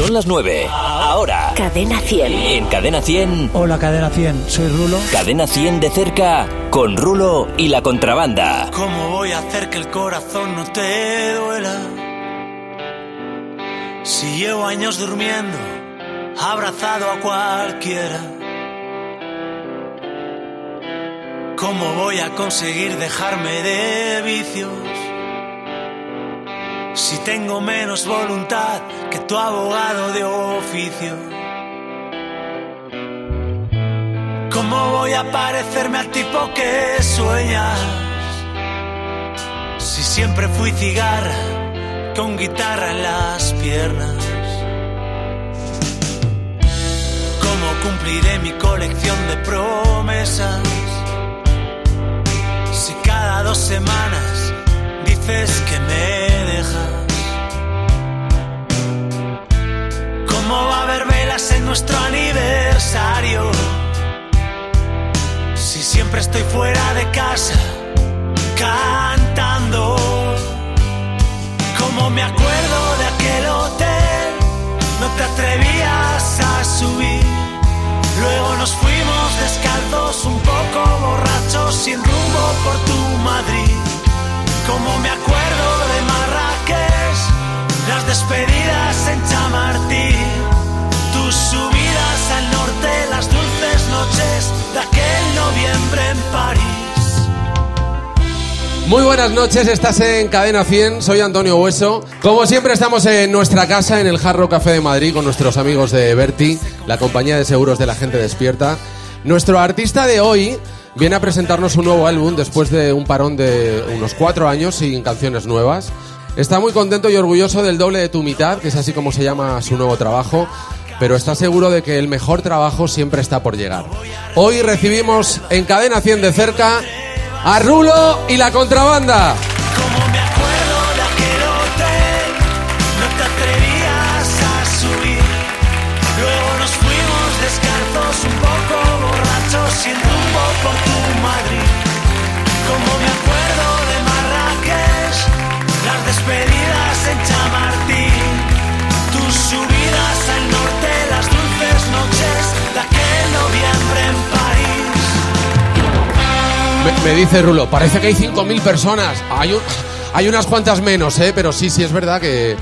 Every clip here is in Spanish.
Son las 9. Ahora. Cadena 100. En Cadena 100. Hola, Cadena 100. Soy Rulo. Cadena 100 de cerca con Rulo y la contrabanda. ¿Cómo voy a hacer que el corazón no te duela? Si llevo años durmiendo, abrazado a cualquiera. ¿Cómo voy a conseguir dejarme de vicios? Si tengo menos voluntad que tu abogado de oficio. ¿Cómo voy a parecerme al tipo que sueñas? Si siempre fui cigarra con guitarra en las piernas. ¿Cómo cumpliré mi colección de promesas? Si cada dos semanas dices que me dejas. ¿Cómo va a haber velas en nuestro aniversario? Si siempre estoy fuera de casa cantando. Como me acuerdo de aquel hotel, no te atrevías a subir. Luego nos fuimos descalzos, un poco borrachos, sin rumbo por tu Madrid. Como me acuerdo de Marrakech, las despedidas en Chamartín, tus subidas al norte, las dulces noches de aquel noviembre en París. Muy buenas noches, estás en Cadena 100, soy Antonio Hueso. Como siempre estamos en nuestra casa, en el Jarro Café de Madrid, con nuestros amigos de Berti, la compañía de seguros de la gente despierta. Nuestro artista de hoy viene a presentarnos un nuevo álbum después de un parón de unos cuatro años sin canciones nuevas. Está muy contento y orgulloso del doble de tu mitad, que es así como se llama su nuevo trabajo, pero está seguro de que el mejor trabajo siempre está por llegar. Hoy recibimos en Cadena 100 de cerca a Rulo y la contrabanda. Me, dice Rulo, parece que hay 5.000 personas. Hay, un- hay unas cuantas menos, ¿eh? Pero sí, sí, es verdad que eh,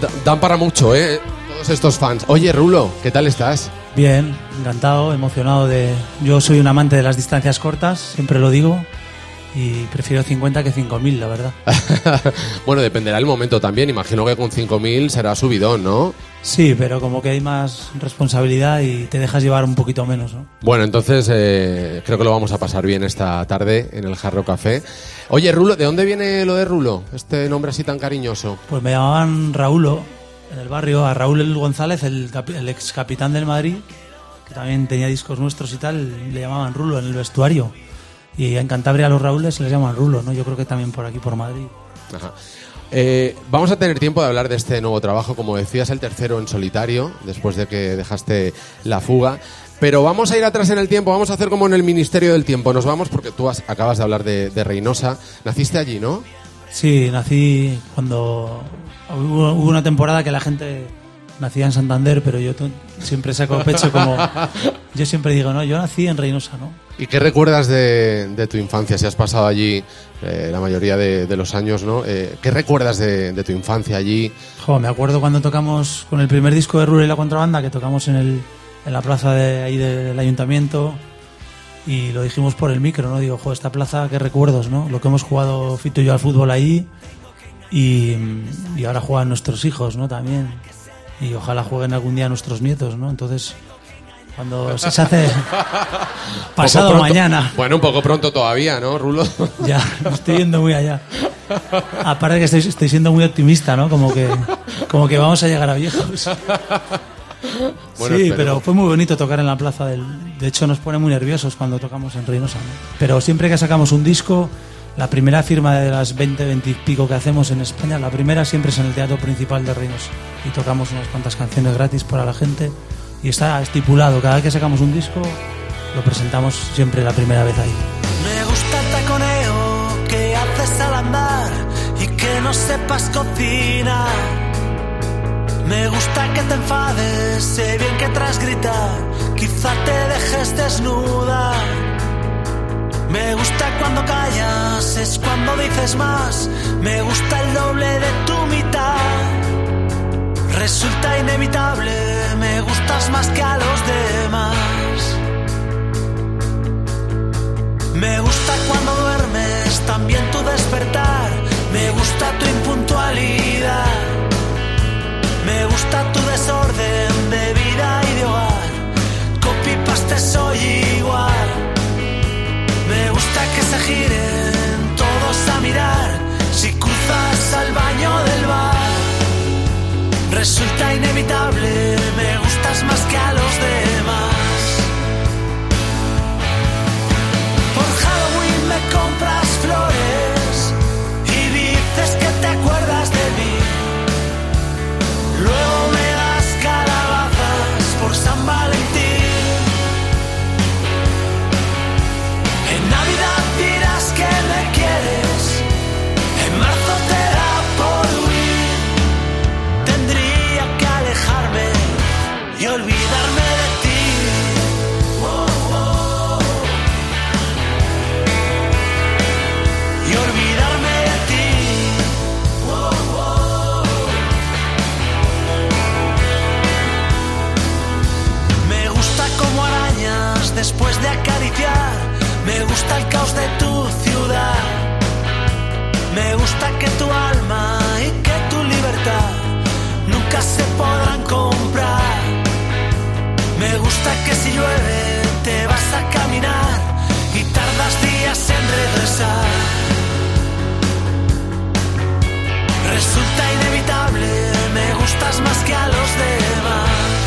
da- dan para mucho, ¿eh? Todos estos fans. Oye, Rulo, ¿qué tal estás? Bien, encantado, emocionado de... Yo soy un amante de las distancias cortas, siempre lo digo, y prefiero 50 que 5.000, la verdad. bueno, dependerá el momento también. Imagino que con 5.000 será subidón, ¿no? Sí, pero como que hay más responsabilidad y te dejas llevar un poquito menos, ¿no? Bueno, entonces eh, creo que lo vamos a pasar bien esta tarde en el Jarro Café. Oye, Rulo, ¿de dónde viene lo de Rulo? Este nombre así tan cariñoso. Pues me llamaban Raúlo en el barrio, a Raúl González, el, el ex capitán del Madrid, que también tenía discos nuestros y tal, le llamaban Rulo en el vestuario. Y en Cantabria a los Raúles se les llaman Rulo, ¿no? Yo creo que también por aquí, por Madrid. Ajá. Eh, vamos a tener tiempo de hablar de este nuevo trabajo, como decías, el tercero en solitario, después de que dejaste la fuga. Pero vamos a ir atrás en el tiempo, vamos a hacer como en el Ministerio del Tiempo. Nos vamos porque tú has- acabas de hablar de, de Reynosa. Naciste allí, ¿no? Sí, nací cuando hubo, hubo una temporada que la gente nacía en Santander, pero yo siempre saco pecho como... Yo siempre digo, no, yo nací en Reynosa, ¿no? ¿Y qué recuerdas de, de tu infancia? Si has pasado allí eh, la mayoría de, de los años, ¿no? Eh, ¿Qué recuerdas de, de tu infancia allí? Jo, me acuerdo cuando tocamos con el primer disco de Rule y la Contrabanda, que tocamos en, el, en la plaza de ahí del ayuntamiento y lo dijimos por el micro, ¿no? Digo, jo, esta plaza, qué recuerdos, ¿no? Lo que hemos jugado Fito y yo al fútbol ahí y, y ahora juegan nuestros hijos, ¿no? También. Y ojalá jueguen algún día nuestros nietos, ¿no? Entonces, cuando se hace pasado pronto- mañana, Bueno, un poco pronto todavía, ¿no, Rulo? ya, me estoy yendo muy allá. Aparte que estoy, estoy siendo muy optimista, ¿no? Como que, como que vamos a llegar a viejos. Bueno, sí, pero fue muy bonito tocar en la plaza del... De hecho, nos pone muy nerviosos cuando tocamos en Reynosa. ¿no? Pero siempre que sacamos un disco, la primera firma de las 20, 20 y pico que hacemos en España, la primera siempre es en el Teatro Principal de Reynosa. Y tocamos unas cuantas canciones gratis para la gente. Y está estipulado, cada vez que sacamos un disco, lo presentamos siempre la primera vez ahí. Me gusta el taconeo que haces al andar y que no sepas cocinar. Me gusta que te enfades, sé bien que tras gritar, quizá te dejes desnuda. Me gusta cuando callas, es cuando dices más, me gusta el doble de tu mitad. Resulta inevitable, me gustas más que a los demás. Me gusta cuando duermes, también tu despertar. Me gusta tu impuntualidad. Me gusta tu desorden de vida y de hogar. Copy paste soy igual. Me gusta que se giren Resulta inevitable, me gustas más que a los demás. Me gusta el caos de tu ciudad. Me gusta que tu alma y que tu libertad nunca se podrán comprar. Me gusta que si llueve te vas a caminar y tardas días en regresar. Resulta inevitable, me gustas más que a los demás.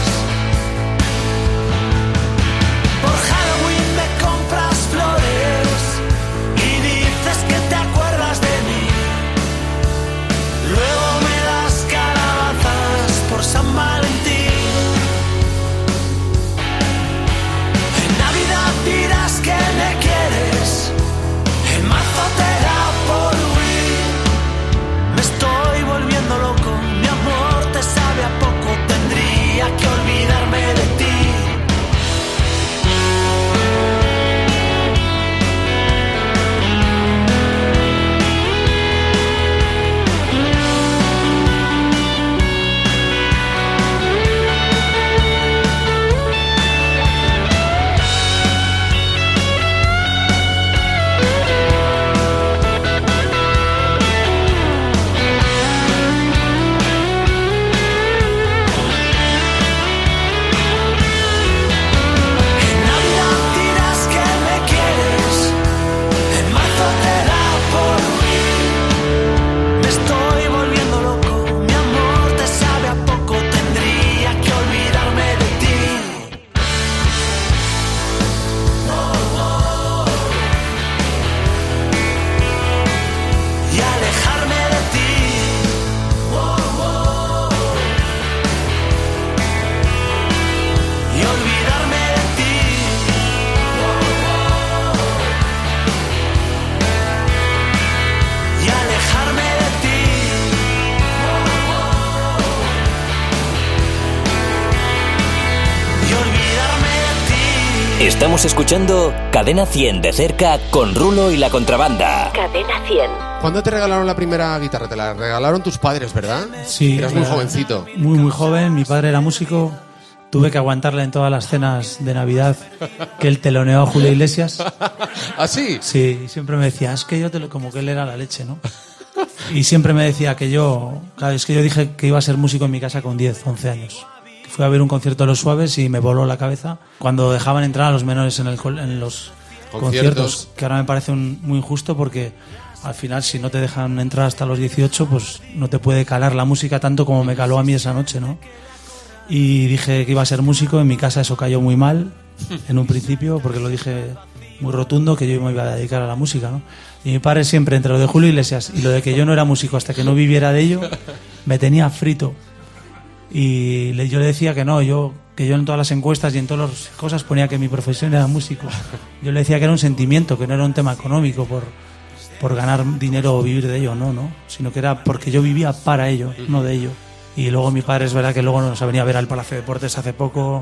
Estamos escuchando Cadena 100 de cerca con Rulo y la contrabanda. Cadena 100. ¿Cuándo te regalaron la primera guitarra? Te la regalaron tus padres, ¿verdad? Sí. Eras muy era jovencito. Muy, muy joven. Mi padre era músico. Tuve que aguantarle en todas las cenas de Navidad que él teloneó a Julio Iglesias. ¿Ah, sí? Sí, y siempre me decía, es que yo te lo, como que él era la leche, ¿no? Y siempre me decía que yo, claro, es que yo dije que iba a ser músico en mi casa con 10, 11 años. Fui a ver un concierto de Los Suaves y me voló la cabeza cuando dejaban entrar a los menores en, el en los Conciertos. conciertos, que ahora me parece un- muy injusto porque al final si no te dejan entrar hasta los 18, pues no te puede calar la música tanto como me caló a mí esa noche, ¿no? Y dije que iba a ser músico, en mi casa eso cayó muy mal en un principio porque lo dije muy rotundo que yo me iba a dedicar a la música, ¿no? Y mi padre siempre, entre lo de Julio Iglesias y lo de que yo no era músico hasta que no viviera de ello, me tenía frito. Y le- yo le decía que no, yo que yo en todas las encuestas y en todas las cosas ponía que mi profesión era músico. Yo le decía que era un sentimiento, que no era un tema económico por, por ganar dinero o vivir de ello, no, no, sino que era porque yo vivía para ello, no de ello. Y luego mi padre es verdad que luego nos ha venido a ver al Palacio de Deportes hace poco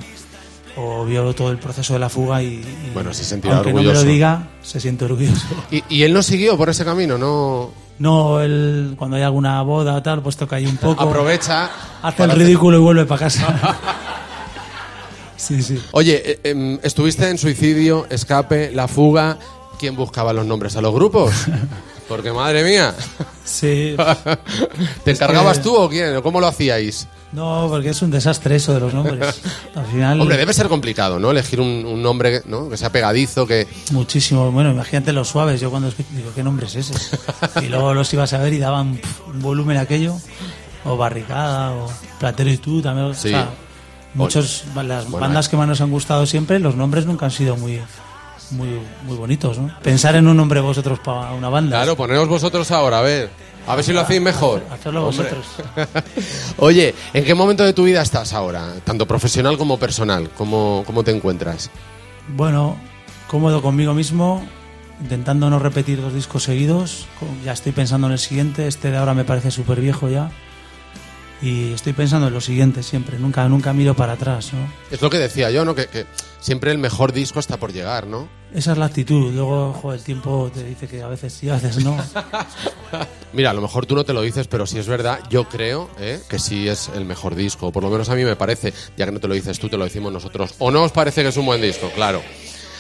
o vio todo el proceso de la fuga y, y Bueno, se sentirá aunque no orgulloso. me lo diga, se siente orgulloso. ¿Y, y él no siguió por ese camino, ¿no? No, él cuando hay alguna boda o tal, pues toca ahí un poco, Aprovecha. hace el ridículo y vuelve para casa. sí, sí. Oye, eh, em, estuviste en Suicidio, Escape, La Fuga. ¿Quién buscaba los nombres a los grupos? Porque madre mía. Sí, ¿Te encargabas tú o quién? ¿O ¿Cómo lo hacíais? No, porque es un desastre eso de los nombres. Al final, Hombre, debe ser complicado, ¿no? Elegir un, un nombre ¿no? que sea pegadizo, que... muchísimo. Bueno, imagínate los suaves. Yo cuando digo, ¿qué nombre es ese? Y luego los ibas a ver y daban un volumen aquello. O Barricada, o Platero y tú también. Sí. O sea, muchos, las Bueno, bandas que más nos han gustado siempre, los nombres nunca han sido muy, muy, muy bonitos, ¿no? Pensar en un nombre vosotros para una banda. Claro, poneos vosotros ahora, a ver. A ver si lo hacéis mejor. Hacerlo vosotros. Oye, ¿en qué momento de tu vida estás ahora? Tanto profesional como personal. ¿Cómo, cómo te encuentras? Bueno, cómodo conmigo mismo, intentando no repetir dos discos seguidos. Ya estoy pensando en el siguiente. Este de ahora me parece súper viejo ya. Y estoy pensando en lo siguiente siempre. Nunca, nunca miro para atrás, ¿no? Es lo que decía yo, ¿no? Que, que siempre el mejor disco está por llegar, ¿no? Esa es la actitud. Luego, joder, el tiempo te dice que a veces sí, a veces no. Mira, a lo mejor tú no te lo dices, pero si es verdad, yo creo ¿eh? que sí es el mejor disco. Por lo menos a mí me parece, ya que no te lo dices tú, te lo decimos nosotros. ¿O no os parece que es un buen disco? Claro.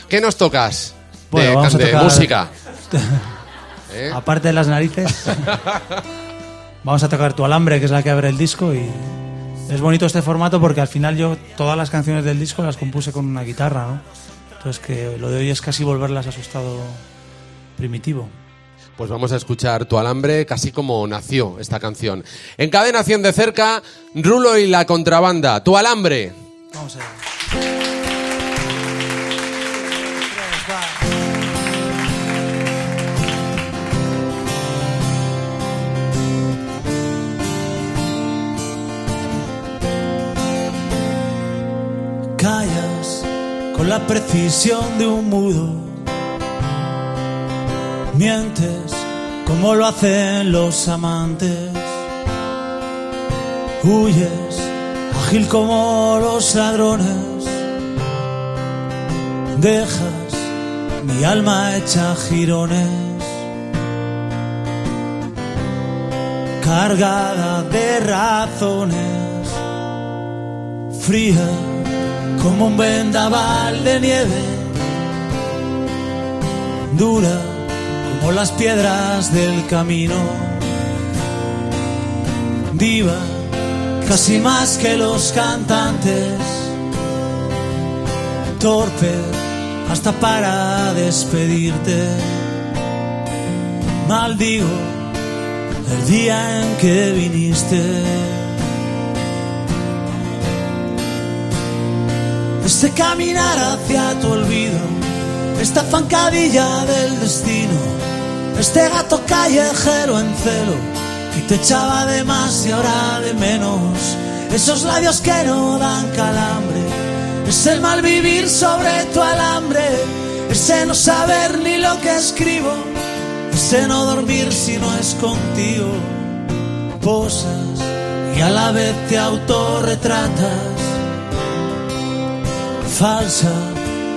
¿Qué nos tocas? Bueno, de, vamos a de tocar- música. ¿Eh? Aparte de las narices, vamos a tocar Tu Alambre, que es la que abre el disco. Y es bonito este formato porque al final yo todas las canciones del disco las compuse con una guitarra, ¿no? Entonces que lo de hoy es casi volverlas a su estado primitivo. Pues vamos a escuchar Tu Alambre, casi como nació esta canción. En cadena 100 de cerca, Rulo y la contrabanda. Tu Alambre. Vamos allá. Callas con la precisión de un mudo. Mientes como lo hacen los amantes. Huyes ágil como los ladrones. Dejas mi alma hecha jirones, cargada de razones, fría como un vendaval de nieve, dura como las piedras del camino, diva casi más que los cantantes, torpe hasta para despedirte. Maldigo el día en que viniste. Este caminar hacia tu olvido, esta zancadilla del destino, este gato callejero en celo que te echaba de más y ahora de menos, esos labios que no dan calambre, es el mal vivir sobre tu alambre, ese no saber ni lo que escribo, ese no dormir si no es contigo, posas y a la vez te autorretratas falsa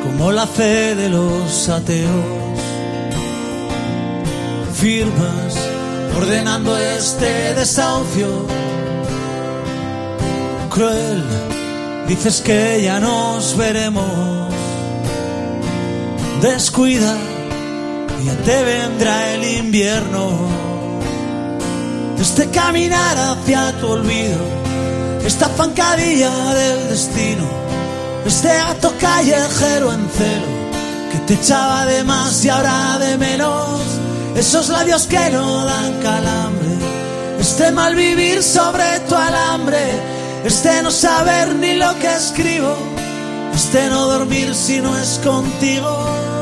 como la fe de los ateos. Firmas ordenando este desahucio. Cruel, dices que ya nos veremos. Descuida, ya te vendrá el invierno. Este caminar hacia tu olvido, esta zancadilla del destino este gato callejero en celo que te echaba de más y ahora de menos. Esos labios que no dan calambre. Este mal vivir sobre tu alambre. Este no saber ni lo que escribo. Este no dormir si no es contigo.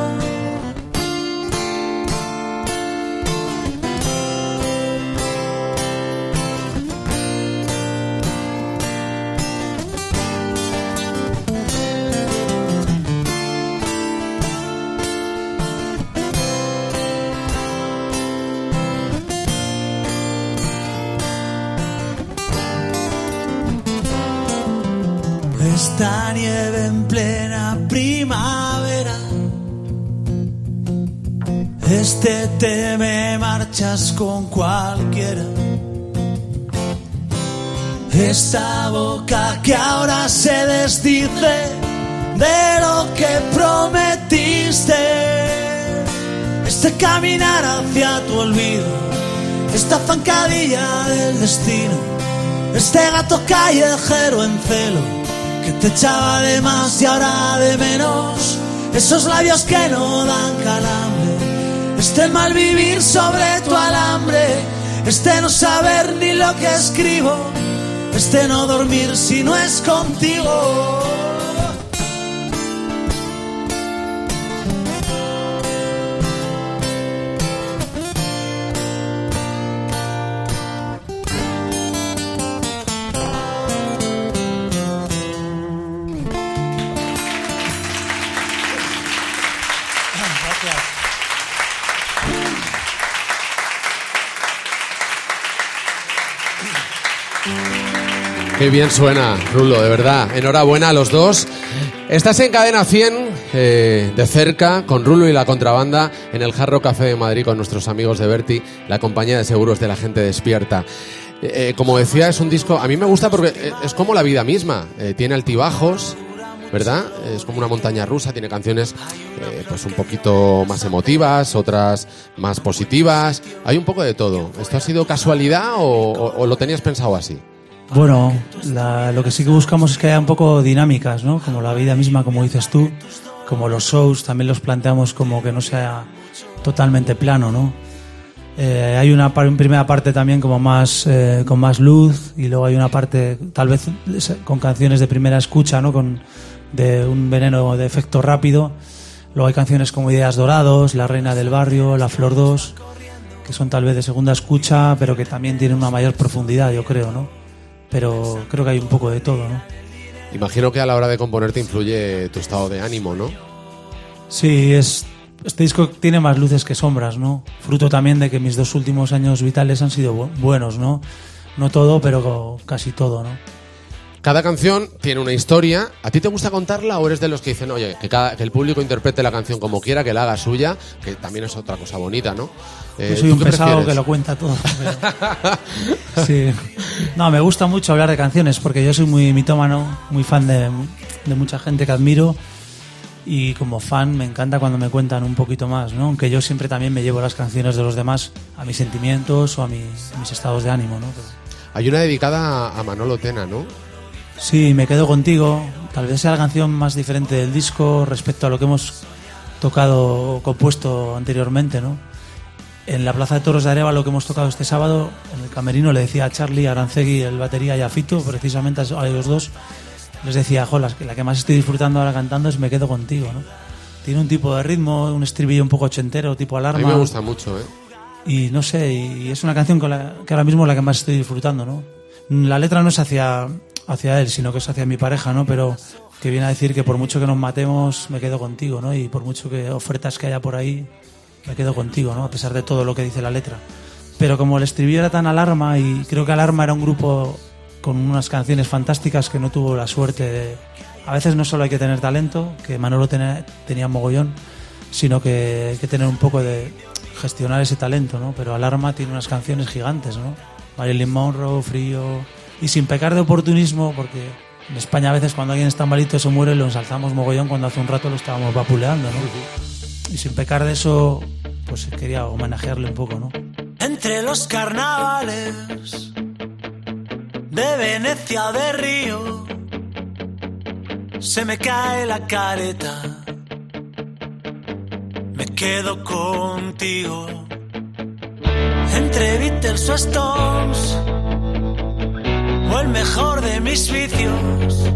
Te me marchas con cualquiera. Esta boca que ahora se desdice de lo que prometiste. Este caminar hacia tu olvido. Esta zancadilla del destino. Este gato callejero en celo que te echaba de más y ahora de menos. Esos labios que no dan calambre. Este mal vivir sobre tu alambre. Este no saber ni lo que escribo. Este no dormir si no es contigo. Qué bien suena, Rulo, de verdad. Enhorabuena a los dos. Estás en cadena 100 eh, de cerca con Rulo y la contrabanda en el Jarro Café de Madrid con nuestros amigos de Berti, la compañía de seguros de la gente despierta. Eh, como decía, es un disco, a mí me gusta porque eh, es como la vida misma, eh, tiene altibajos, ¿verdad? Es como una montaña rusa, tiene canciones eh, pues un poquito más emotivas, otras más positivas, hay un poco de todo. ¿Esto ha sido casualidad o, o- o lo tenías pensado así? Bueno, la- lo que sí que buscamos es que haya un poco dinámicas, ¿no? Como la vida misma, como dices tú, como los shows, también los planteamos como que no sea totalmente plano, ¿no? Eh, hay una par- primera parte también como más eh, con más luz y luego hay una parte tal vez con canciones de primera escucha, ¿no? Con de un veneno de efecto rápido. Luego hay canciones como Ideas Dorados, La Reina del Barrio, La Flor 2, que son tal vez de segunda escucha, pero que también tienen una mayor profundidad, yo creo, ¿no? Pero creo que hay un poco de todo, ¿no? Imagino que a la hora de componer te influye tu estado de ánimo, ¿no? Sí, es, este disco tiene más luces que sombras, ¿no? Fruto también de que mis dos últimos años vitales han sido bu- buenos, ¿no? No todo, pero casi todo, ¿no? Cada canción tiene una historia. ¿A ti te gusta contarla o eres de los que dicen, oye, que, cada- que el público interprete la canción como quiera, que la haga suya, que también es otra cosa bonita, ¿no? Eh, Yo soy ¿tú un pesado prefieres? que lo cuenta todo. pero- Sí. No, me gusta mucho hablar de canciones porque yo soy muy mitómano, muy fan de, de mucha gente que admiro y como fan me encanta cuando me cuentan un poquito más, ¿no? Aunque yo siempre también me llevo las canciones de los demás a mis sentimientos o a mis, mis estados de ánimo, ¿no? Pero- Hay una dedicada a Manolo Tena, ¿no? Sí, me quedo contigo. Tal vez sea la canción más diferente del disco respecto a lo que hemos tocado o compuesto anteriormente, ¿no? En la Plaza de Toros de Areva, lo que hemos tocado este sábado, en el camerino le decía a Charlie, a Arancegui, el batería y a Fito, precisamente a ellos dos, les decía, jo, la que, más estoy disfrutando ahora cantando es Me quedo contigo, ¿no? Tiene un tipo de ritmo, un estribillo un poco ochentero, tipo A alarma. mí me gusta mucho, ¿eh? Y no sé, y es una canción que ahora mismo es la que más estoy disfrutando, ¿no? La letra no es hacia, hacia él, sino que es hacia mi pareja, ¿no? Pero que viene a decir que por mucho que nos matemos, me quedo contigo, ¿no? Y por mucho que ofertas que haya por ahí, me quedo contigo, ¿no? A pesar de todo lo que dice la letra. Pero como el estribillo era tan alarma, y creo que Alarma era un grupo con unas canciones fantásticas que no tuvo la suerte de... A veces no solo hay que tener talento, que Manolo tenía, tenía mogollón, sino que hay que tener un poco de gestionar ese talento, ¿no? Pero Alarma tiene unas canciones gigantes, ¿no? Marilyn Monroe, Frío, y sin pecar de oportunismo, porque en España a veces cuando alguien está malito se muere lo ensalzamos mogollón cuando hace un rato lo estábamos vapuleando, ¿no? Y sin pecar de eso, pues quería homenajearle un poco, ¿no? Entre los carnavales de Venecia o de Río se me cae la careta. Me quedo contigo. Entre Beatles o Stones o el mejor de mis vicios.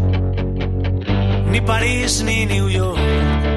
Ni París ni New York.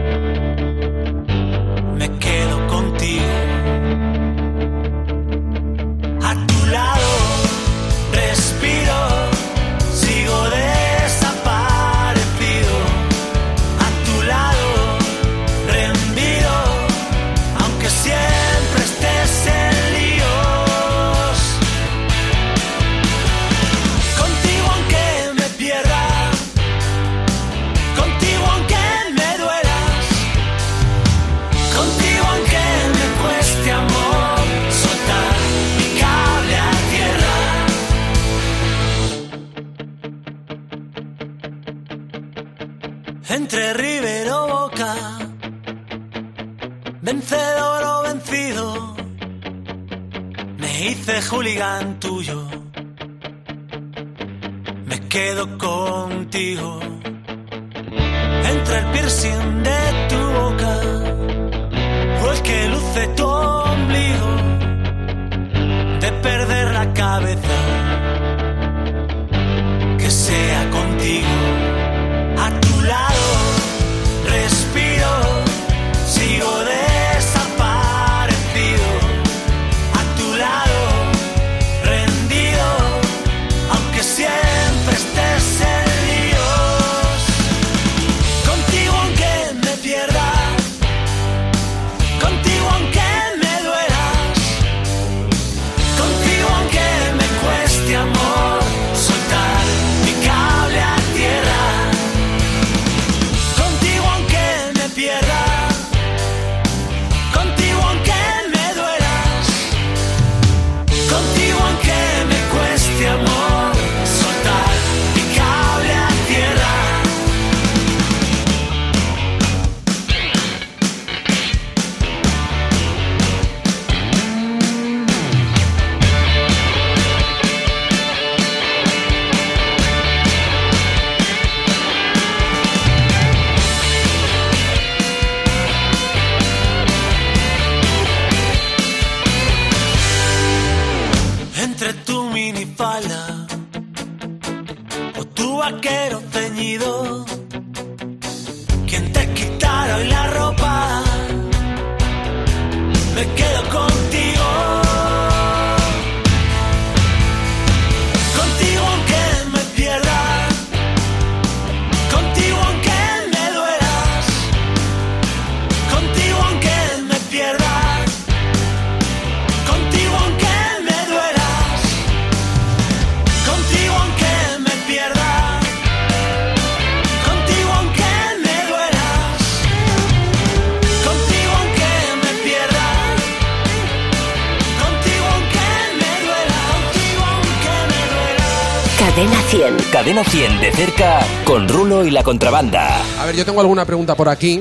La contrabanda. A ver, yo tengo alguna pregunta por aquí,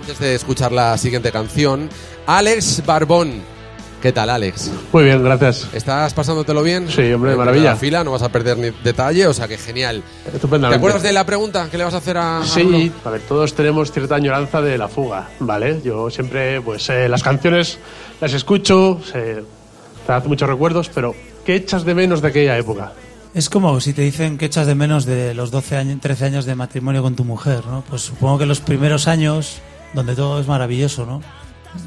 antes de escuchar la siguiente canción. Alex Barbón. ¿Qué tal, Alex? Muy bien, gracias. ¿Estás pasándotelo bien? Sí, hombre, En maravilla. primera fila, no vas a perder ni detalle, o sea que genial. ¿Te Estupendamente. acuerdas de la pregunta que le vas a hacer a? Sí, a ver, todos tenemos cierta añoranza de la fuga, ¿vale? Yo siempre, pues, eh, las canciones las escucho, se te hace muchos recuerdos, pero ¿qué echas de menos de aquella época? Es como si te dicen que echas de menos de los 12 años, 13 años de matrimonio con tu mujer, ¿no? Pues supongo que los primeros años, donde todo es maravilloso, ¿no?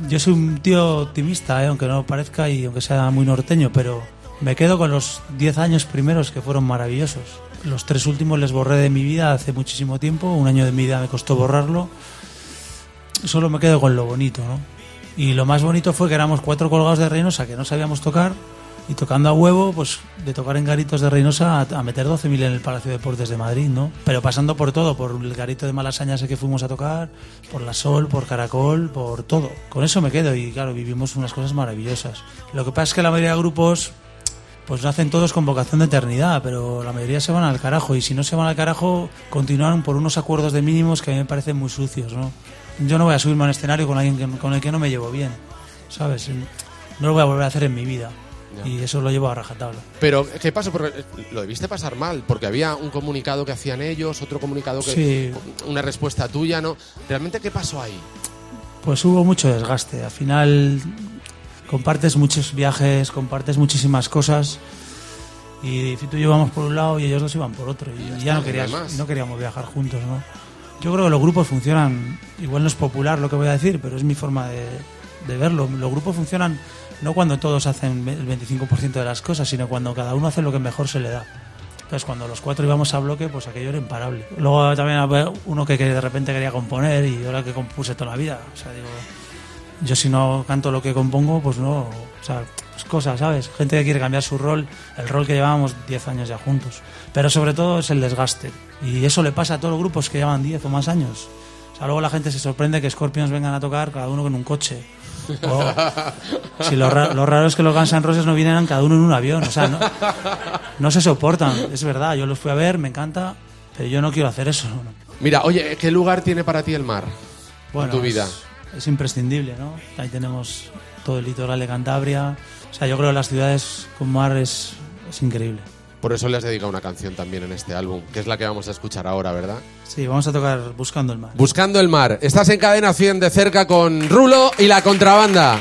Yo soy un tío optimista, ¿eh? aunque no parezca y aunque sea muy norteño, pero me quedo con los 10 años primeros que fueron maravillosos. Los tres últimos les borré de mi vida hace muchísimo tiempo, un año de mi vida me costó borrarlo. Solo me quedo con lo bonito, ¿no? Y lo más bonito fue que éramos cuatro colgados de Reynosa que no sabíamos tocar y tocando a huevo, pues de tocar en garitos de Reynosa a, a meter 12.000 en el Palacio de Deportes de Madrid, ¿no? Pero pasando por todo, por el garito de Malasaña ese que fuimos a tocar, por La Sol, por Caracol, por todo. Con eso me quedo y claro, vivimos unas cosas maravillosas. Lo que pasa es que la mayoría de grupos pues lo hacen todos con vocación de eternidad, pero la mayoría se van al carajo y si no se van al carajo continúan por unos acuerdos de mínimos que a mí me parecen muy sucios, ¿no? Yo no voy a subirme a un escenario con alguien que- con el que no me llevo bien, ¿sabes? No lo voy a volver a hacer en mi vida Ya. y eso lo llevo a rajatabla. Pero, ¿qué pasó? Porque eh, lo debiste pasar mal, porque había un comunicado que hacían ellos, otro comunicado que... Sí. Una respuesta tuya, ¿no? ¿Realmente qué pasó ahí? Pues hubo mucho desgaste. Al final compartes muchos viajes, compartes muchísimas cosas y tú y yo íbamos por un lado y ellos dos iban por otro y, ya ya, está, no y querías, y no queríamos viajar juntos, ¿no? Yo creo que los grupos funcionan, igual no es popular lo que voy a decir, pero es mi forma de, de verlo. Los grupos funcionan no cuando todos hacen el 25% de las cosas, sino cuando cada uno hace lo que mejor se le da. Entonces, cuando los cuatro íbamos a bloque, pues aquello era imparable. Luego también había uno que, de repente quería componer y yo la que compuse toda la vida. O sea, digo, yo si no canto lo que compongo, pues no, o sea, pues cosas, ¿sabes? Gente que quiere cambiar su rol, el rol que llevábamos 10 años ya juntos. Pero sobre todo es el desgaste. Y eso le pasa a todos los grupos que llevan 10 o más años. O sea, luego la gente se sorprende que Scorpions vengan a tocar cada uno con un coche. O, si lo, ra- lo raro es que los Guns N' Roses no vinieran cada uno en un avión. O sea, no, no se soportan. Es verdad, yo los fui a ver, me encanta, pero yo no quiero hacer eso. Mira, oye, ¿qué lugar tiene para ti el mar Bueno, en tu vida? Es, es imprescindible, ¿no? Ahí tenemos todo el litoral de Cantabria. O sea, yo creo que las ciudades con mar es, es increíble. Por eso le has dedicado una canción también en este álbum, que es la que vamos a escuchar ahora, ¿verdad? Sí, vamos a tocar Buscando el mar. Buscando el mar. Estás en cadena 100 de cerca con Rulo y la contrabanda.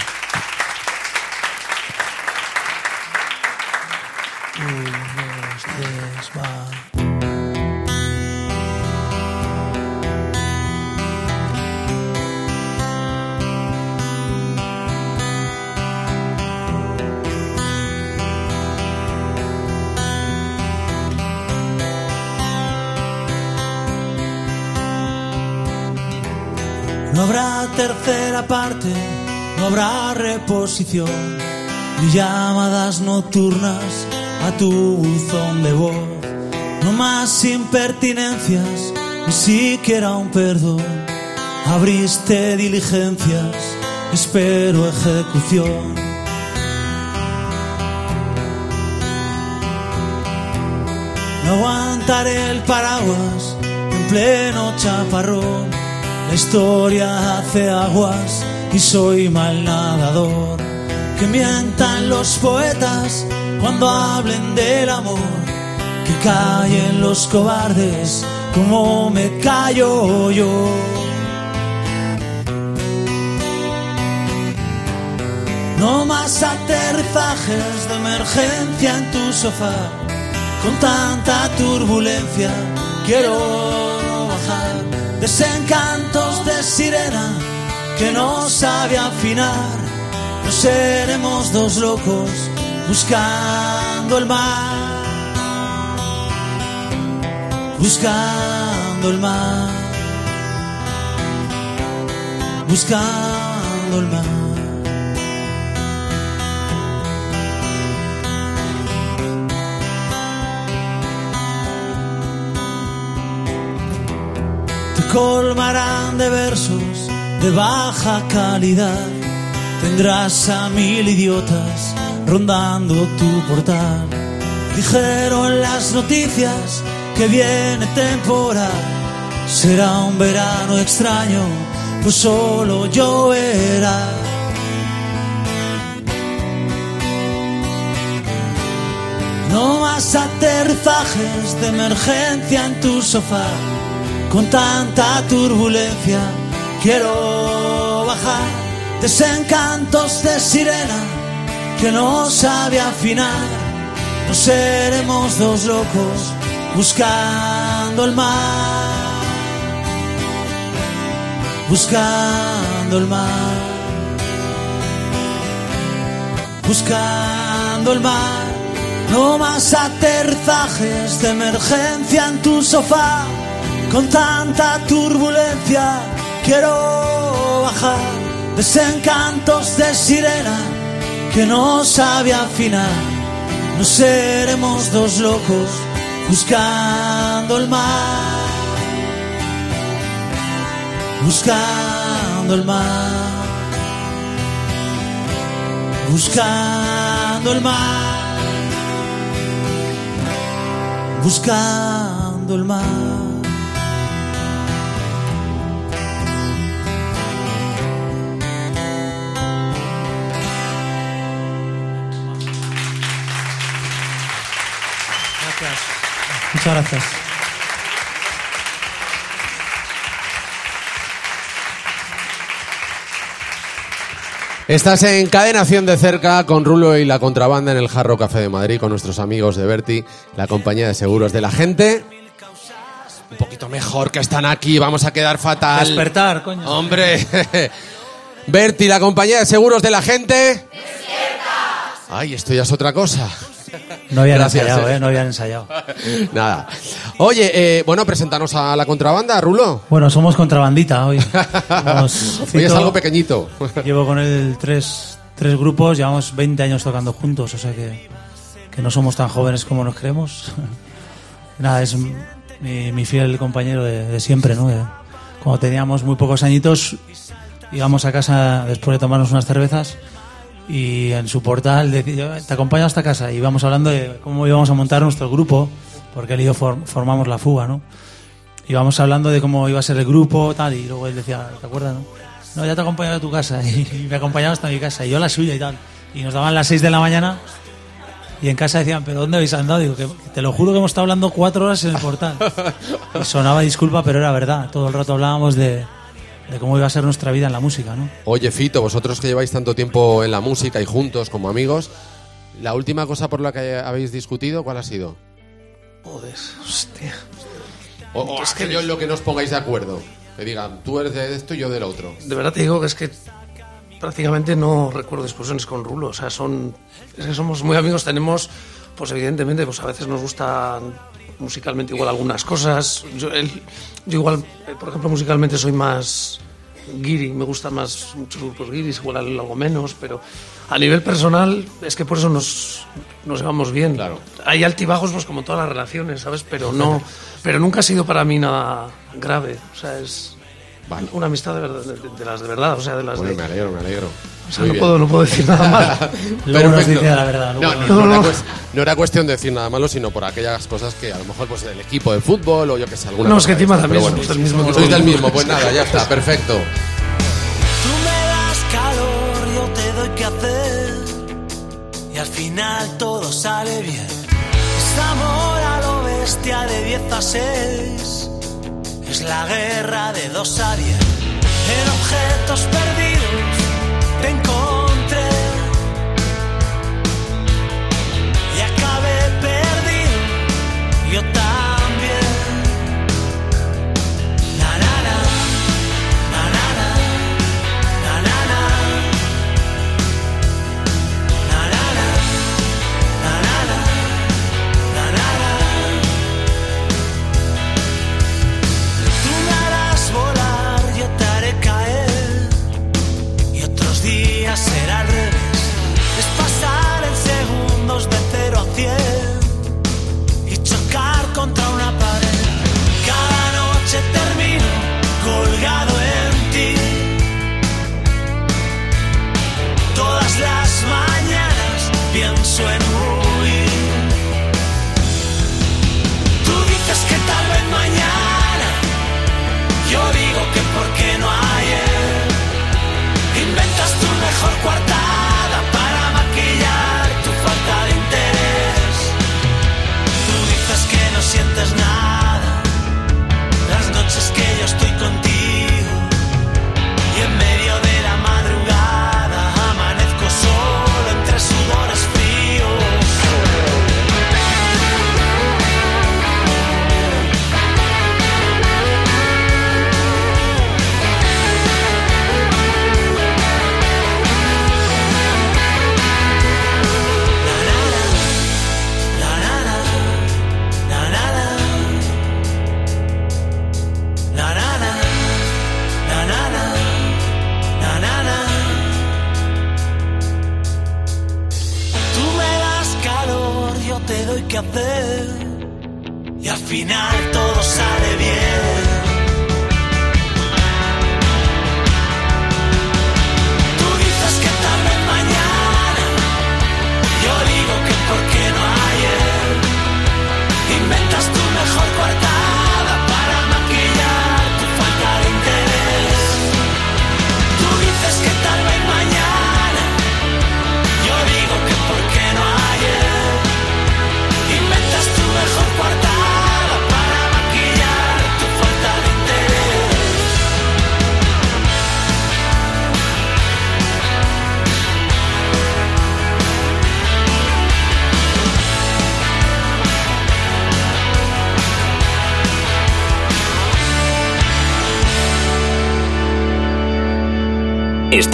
Tercera parte, no habrá reposición, ni llamadas nocturnas a tu buzón de voz. No más impertinencias, ni siquiera un perdón. Abriste diligencias, espero ejecución. No aguantaré el paraguas en pleno chaparrón. La historia hace aguas y soy mal nadador. Que mientan los poetas cuando hablen del amor. Que callen los cobardes como me callo yo. No más aterrizajes de emergencia en tu sofá. Con tanta turbulencia quiero bajar. Desencantos de sirena que no sabe afinar. No seremos dos locos buscando el mar. Buscando el mar. Buscando el mar. Colmarán de versos de baja calidad. Tendrás a mil idiotas rondando tu portal. Dijeron las noticias que viene temporal. Será un verano extraño, pues solo lloverá. No más aterrizajes de emergencia en tu sofá con tanta turbulencia quiero bajar. Desencantos de sirena que no sabe afinar. No seremos dos locos buscando el mar. Buscando el mar. Buscando el mar. No más aterrizajes de emergencia en tu sofá con tanta turbulencia quiero bajar. Desencantos de sirena que no sabe afinar no seremos dos locos buscando el mar. Buscando el mar. Buscando el mar. Buscando el mar Muchas gracias. Estás en cadena 100 de cerca con Rulo y la contrabanda en el Jarro Café de Madrid con nuestros amigos de Berti, la compañía de seguros de la gente. Un poquito mejor que están aquí, vamos a quedar fatal. Despertar, coño. Hombre, Berti, la compañía de seguros de la gente. Ay, esto ya es otra cosa. No habían Gracias, ensayado, eh. ¿eh? No habían ensayado. Nada. Oye, eh, bueno, presentanos a la contrabanda, Rulo. Bueno, somos contrabandita hoy. Somos Hoy es algo pequeñito. Llevo con él tres, tres grupos, llevamos 20 años tocando juntos, o sea que, que no somos tan jóvenes como nos creemos. Nada, es mi, mi fiel compañero de, de siempre, ¿no? De- cuando teníamos muy pocos añitos, íbamos a casa después de tomarnos unas cervezas y en su portal decía, te acompaño hasta casa y íbamos hablando de cómo íbamos a montar nuestro grupo, porque él y yo for- formamos la fuga, ¿no? íbamos hablando de cómo iba a ser el grupo, tal, y luego él decía, ¿te acuerdas, no? No, ya te acompañado a tu casa, y me acompañaba hasta mi casa, y yo a la suya y tal. Y nos daban las 6 de la mañana, y en casa decían, ¿pero dónde habéis andado? Digo, que te lo juro que hemos estado hablando cuatro horas en el portal. Y sonaba disculpa, pero era verdad. Todo el rato hablábamos de, de cómo iba a ser nuestra vida en la música, ¿no? Oye, Fito, vosotros que lleváis tanto tiempo en la música y juntos como amigos, la última cosa por la que habéis discutido, ¿cuál ha sido? Joder, hostia. O, o Es que- aquello en lo que no os pongáis de acuerdo. Que digan, tú eres de esto y yo del otro. De verdad te digo que es que prácticamente no recuerdo discusiones con Rulo. O sea, son. Es que somos muy amigos, tenemos. Pues evidentemente, pues a veces nos gustan musicalmente igual algunas cosas. Yo, él- yo igual, eh, por ejemplo, musicalmente soy más guiri, me gustan más muchos grupos guiris, igual algo menos, pero a nivel personal es que por eso nos, nos llevamos bien. Claro. Hay altibajos, pues como todas las relaciones, ¿sabes? Pero no, pero nunca ha sido para mí nada grave. O sea, es Vale. una amistad de, verdad, de, de las de verdad, o sea, de las Bueno, de... me alegro, me alegro. O sea, no puedo, no puedo decir nada mal. Luego nos Perfecto. dice la verdad. No, no, no, no, era no. no era cuestión de decir nada malo, sino por aquellas cosas que a lo mejor pues el equipo de fútbol o yo que sé, alguna No, es que de encima estas, también pero somos del mismo Sois del mismo, pues nada, ya está, perfecto. Tú me das calor, yo te doy que hacer. Y al final todo sale bien. Es amor a lo bestia de 10 a 6. Es la guerra de 2 a 10. En objetos perdidos te encontré.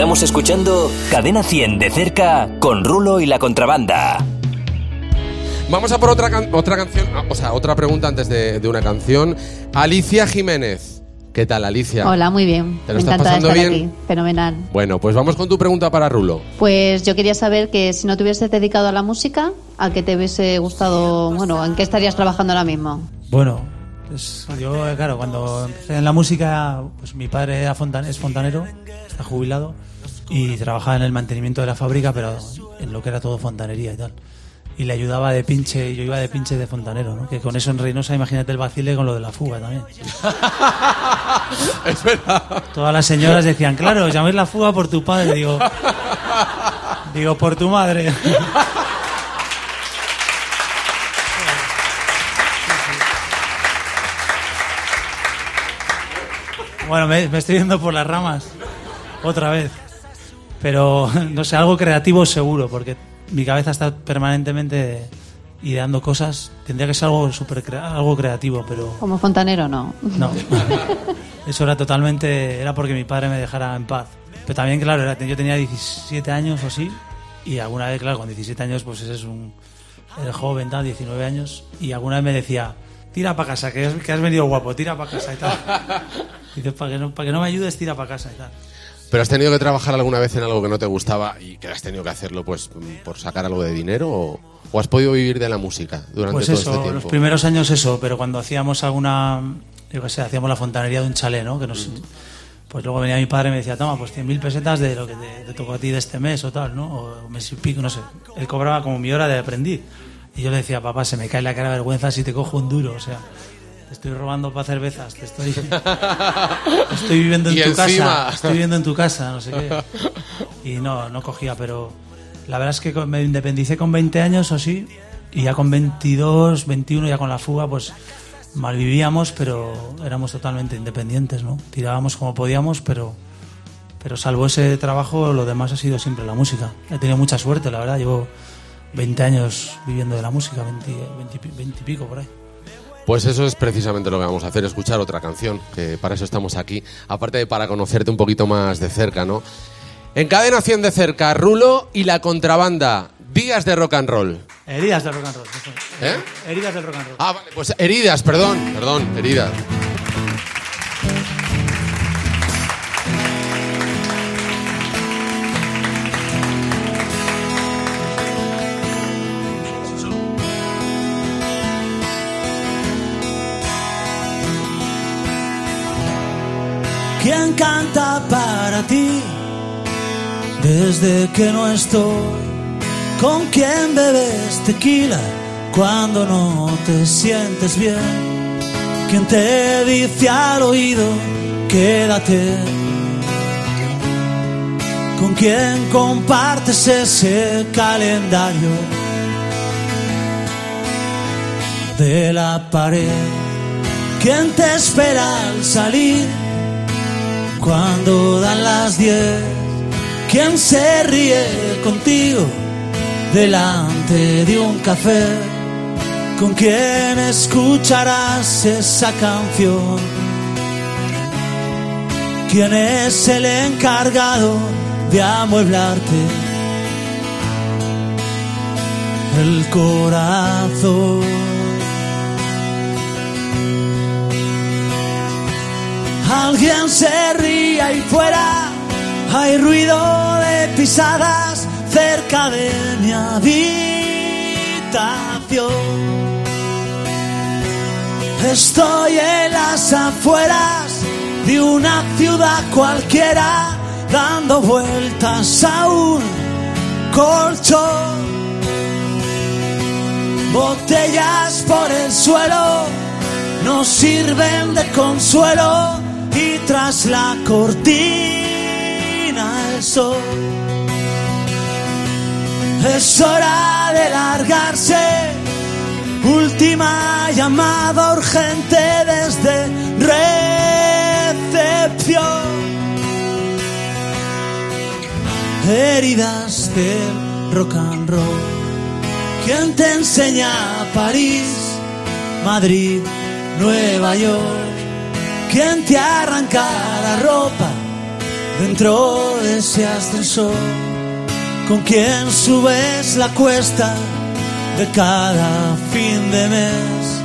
Estamos escuchando Cadena 100 de cerca con Rulo y la contrabanda. Vamos a por otra, can- otra canción, ah, o sea, otra pregunta antes de, de una canción. Alicia Jiménez. ¿Qué tal, Alicia? Hola, muy bien. ¿Te lo Me estás encanta pasando estar bien? aquí. Fenomenal. Bueno, pues vamos con tu pregunta para Rulo. Pues yo quería saber que si no te hubieses dedicado a la música, ¿a qué te hubiese gustado? Bueno, ¿en qué estarías trabajando ahora mismo? Bueno, pues yo, eh, claro, cuando empecé en la música, pues mi padre era fontan- es fontanero, está jubilado, y trabajaba en el mantenimiento de la fábrica, pero en lo que era todo fontanería y tal. y le ayudaba de pinche, yo iba de pinche de fontanero, ¿no? Que con eso en Reynosa, imagínate el vacile con lo de la fuga también. es verdad. Todas las señoras decían, claro, llaméis la fuga por tu padre. Digo, digo por tu madre. Bueno, me, me estoy yendo por las ramas. Otra vez. Pero, no sé, algo creativo seguro, porque mi cabeza está permanentemente ideando cosas. Tendría que ser algo super algo creativo, pero Como fontanero, no. no. Eso era totalmente. Era porque mi padre me dejara en paz. Pero también, claro, era- yo tenía 17 años o así. Y alguna vez, claro, con 17 años, pues ese es un. Eres joven, tal, 19 años. Y alguna vez me decía, tira para casa, que has, que has venido guapo, tira para casa y tal. Dices, para que, no, para que no me ayudes, tira para casa y tal. ¿Pero has tenido que trabajar alguna vez en algo que no te gustaba y que has tenido que hacerlo pues por sacar algo de dinero o, o has podido vivir de la música durante Pues todo eso, este tiempo? los primeros años eso, pero cuando hacíamos alguna, yo qué sé, hacíamos la fontanería de un chalet, ¿no? Que nos, Pues luego venía mi padre y me decía, toma, pues 100.000 pesetas de lo que te, te tocó a ti de este mes o tal, ¿no? O mes y pico, no sé. Él cobraba como mi hora de aprendiz. Y yo le decía, papá, se me cae la cara de vergüenza si te cojo un duro, o sea, estoy robando para cervezas, te estoy, estoy viviendo en Y tu encima. casa, estoy viviendo en tu casa, no sé qué. Y no, no cogía, pero la verdad es que me independicé con 20 años o sí, y ya con 22, 21, ya con la fuga, pues malvivíamos, pero éramos totalmente independientes, ¿no? Tirábamos como podíamos, pero, pero salvo ese trabajo, lo demás ha sido siempre la música. He tenido mucha suerte, la verdad, llevo 20 años viviendo de la música, 20, 20 y pi- 20 y pico por ahí. Pues eso es precisamente lo que vamos a hacer, escuchar otra canción, que para eso estamos aquí, aparte de para conocerte un poquito más de cerca, ¿no? En cadena 100 de cerca, Rulo y la contrabanda, días de rock and roll. Heridas del rock and roll. ¿Eh? Heridas del rock and roll. Ah, vale, pues heridas, perdón, perdón, heridas. ¿Quién canta para ti desde que no estoy? ¿Con quién bebes tequila cuando no te sientes bien? ¿Quién te dice al oído quédate? ¿Con quién compartes ese calendario de la pared? ¿Quién te espera al salir? Cuando dan las diez. ¿Quién se ríe contigo delante de un café? ¿Con quién escucharás esa canción? ¿Quién es el encargado de amueblarte el corazón? Alguien se ríe ahí fuera, hay ruido de pisadas cerca de mi habitación. Estoy en las afueras de una ciudad cualquiera, dando vueltas a un colchón. Botellas por el suelo nos sirven de consuelo y tras la cortina el sol. Es hora de largarse, última llamada urgente desde recepción. Heridas del rock and roll. ¿Quién te enseña París, Madrid, Nueva York? ¿Quién te arranca la ropa dentro de ese ascensor? ¿Con quién subes la cuesta de cada fin de mes?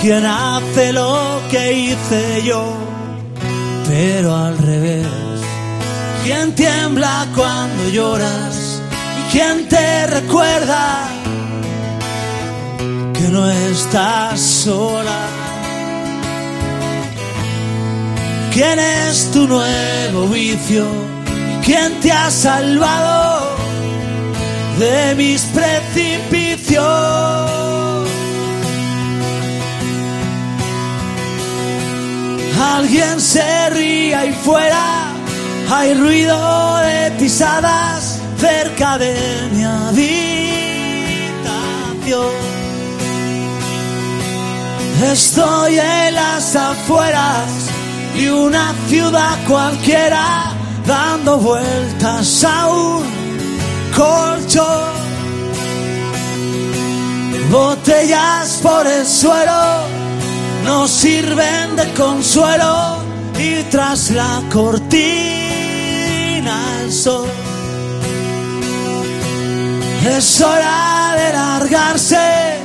¿Quién hace lo que hice yo, pero al revés? ¿Quién tiembla cuando lloras? ¿Y quién te recuerda que no estás sola? ¿Quién es tu nuevo vicio? ¿Quién te ha salvado de mis precipicios. Alguien se ríe ahí fuera, hay ruido de pisadas cerca de mi habitación. Estoy en las afueras de una ciudad cualquiera, dando vueltas a un colchón. Botellas por el suelo no sirven de consuelo y tras la cortina el sol. Es hora de largarse,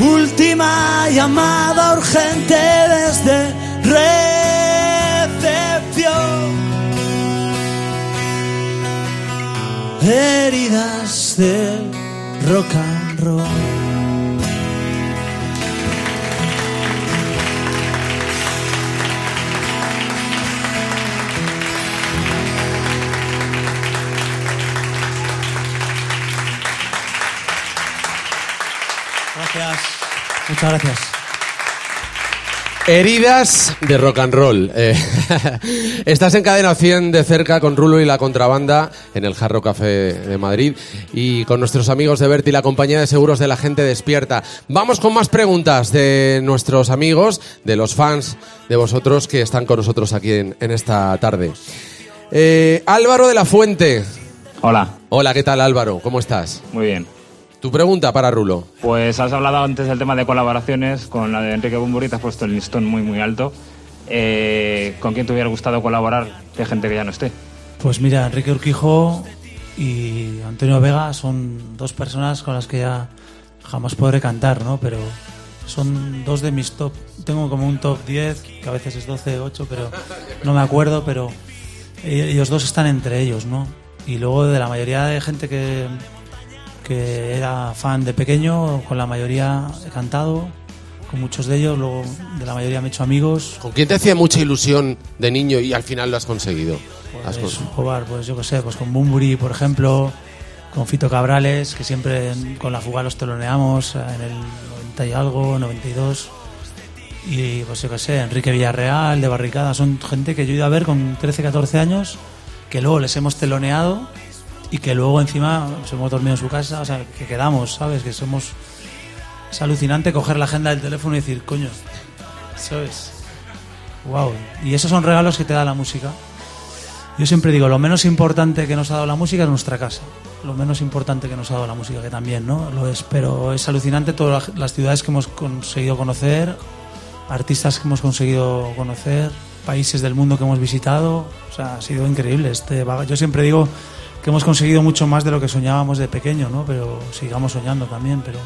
última llamada urgente desde recepción. Heridas del rock and roll. Gracias. Muchas gracias. Heridas de rock and roll. Eh, estás en cadena 100 de cerca con Rulo y la contrabanda en el Jarro Café de Madrid y con nuestros amigos de Berti, la compañía de seguros de la gente despierta. Vamos con más preguntas de nuestros amigos, de los fans, de vosotros que están con nosotros aquí en, en esta tarde. Eh, Álvaro de la Fuente. Hola, Hola, ¿qué tal Álvaro? ¿Cómo estás? muy bien. Tu pregunta para Rulo. Pues has hablado antes del tema de colaboraciones, con la de Enrique Bumburi te has puesto el listón muy muy alto. Eh, ¿Con quién te hubiera gustado colaborar de gente que ya no esté? Pues mira, Enrique Urquijo y Antonio Vega son dos personas con las que ya jamás podré cantar, ¿no? Pero son dos de mis top. Tengo como un top 10, que a veces es 12, 8, pero no me acuerdo, pero e- ellos dos están entre ellos, ¿no? Y luego de la mayoría de gente que, que era fan de pequeño, con la mayoría he cantado, con muchos de ellos, luego de la mayoría me he hecho amigos, ¿Con quién te hacía mucha ilusión de niño y al final lo has conseguido? Has Pues, cons- jugar, pues yo qué sé, pues con Bumburi, por ejemplo, con Fito Cabrales, que siempre con la fuga los teloneamos eh, en el 90 y algo, 92. Y pues yo qué sé, Enrique Villarreal, de Barricada, son gente que yo he ido a ver con 13, 14 años, que luego les hemos teloneado y que luego encima nos hemos dormido en su casa, o sea, que quedamos, ¿sabes? Que somos... Es alucinante coger la agenda del teléfono y decir, coño, ¿sabes? Wow. Y esos son regalos que te da la música. Yo siempre digo, lo menos importante que nos ha dado la música es nuestra casa. Lo menos importante que nos ha dado la música, que también, ¿no? Lo es, pero es alucinante todas las- ciudades que hemos conseguido conocer, artistas que hemos conseguido conocer, países del mundo que hemos visitado. O sea, ha sido increíble. Este, yo siempre digo que hemos conseguido mucho más de lo que soñábamos de pequeño, ¿no? Pero sigamos soñando también, pero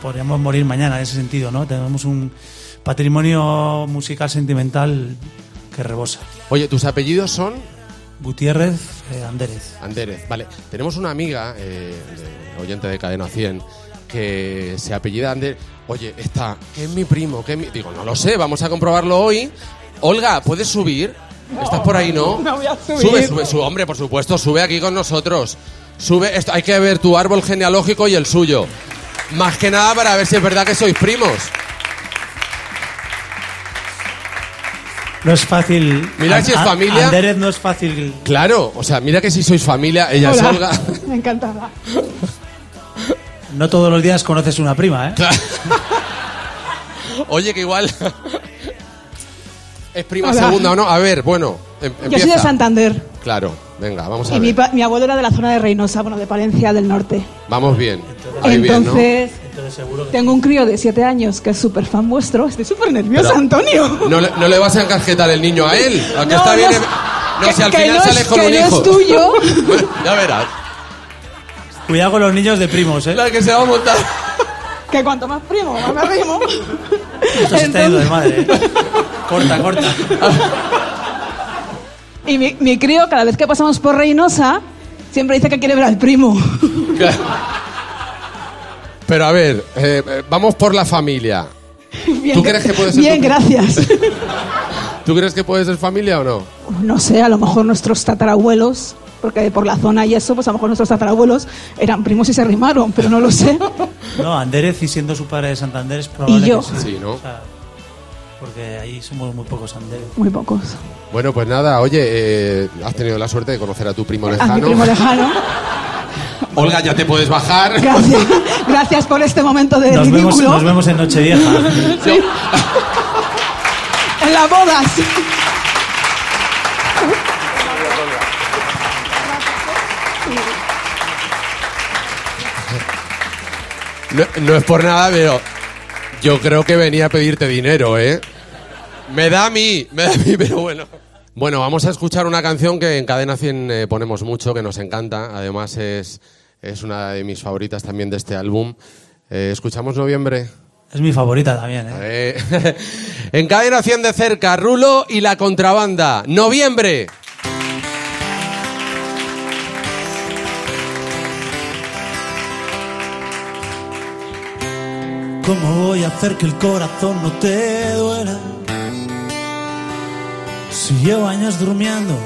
podríamos morir mañana en ese sentido, ¿no? Tenemos un patrimonio musical sentimental que rebosa. Oye, ¿tus apellidos son? Gutiérrez eh, Andérez. Andérez, vale. Tenemos una amiga, eh, de- oyente de Cadena 100, que se apellida Andérez. Oye, está, que es mi primo, que es mi... Digo, no lo sé, vamos a comprobarlo hoy. Olga, ¿puedes subir? ¿Estás por ahí, no? No voy a subir. Sube, sube, sube, hombre, por supuesto, sube aquí con nosotros. Sube, esto, hay que ver tu árbol genealógico y el suyo. Más que nada para ver si es verdad que sois primos. No es fácil. Mira si es familia. Andérez no es fácil. Claro, o sea, mira que si sois familia, ella es Hola. Olga. Encantada. No todos los días conoces una prima, ¿eh? Oye, que igual. Es prima Hola. segunda o no. A ver, bueno, em- Yo soy de empieza. Santander Claro, venga, vamos a y mi, ver. pa- mi abuelo era de la zona de Reynosa, bueno, de Palencia del Norte. Vamos bien. Ahí bien, ¿no? Entonces, tengo un crío de 7 años que es súper fan vuestro. Estoy súper nerviosa, Pero- Antonio. No le, no le vas a encasquetar el niño a él. A que No, está no bien. es- No, que- si al que final no es- sales con que un no hijo. es tuyo. ya verás. Cuidado con los niños de primos, ¿eh? La que se va a montar. Que cuanto más primo, más me rimo. Esto se está yendo de madre. ¿eh? Corta, corta. Y mi, mi crío, cada vez que pasamos por Reynosa, siempre dice que quiere ver al primo. Pero a ver, eh, eh, vamos por la familia. Bien, ¿Tú crees que puede ser Bien, tu- gracias. ¿Tú crees que puede ser familia o no? No sé, a lo mejor nuestros tatarabuelos. Porque por la zona y eso, pues a lo mejor nuestros tatarabuelos eran primos y se rimaron, pero no lo sé. No, Andérez y siendo su padre de Santander es probable Y yo. que sí. Sí, ¿no? O sea, porque ahí somos muy pocos Andérez. Muy pocos. Bueno, pues nada, oye, eh, has tenido la suerte de conocer a tu primo A mi lejano. primo lejano. Olga, ya te puedes bajar. Gracias, gracias por este momento de Nos vemos, ridículo. nos vemos en Nochevieja. Sí. en las bodas. No, no es por nada, pero yo creo que venía a pedirte dinero, ¿eh? Me da a mí, me da a mí, pero bueno. Bueno, vamos a escuchar una canción que en Cadena 100 eh, ponemos mucho, que nos encanta. Además es, es una de mis favoritas también de este álbum. Eh, ¿Escuchamos Noviembre? Es mi favorita también, ¿eh? Eh, en Cadena 100 de cerca, Rulo y la contrabanda. Noviembre. ¿Cómo voy a hacer que el corazón no te duela? Si llevo años durmiendo,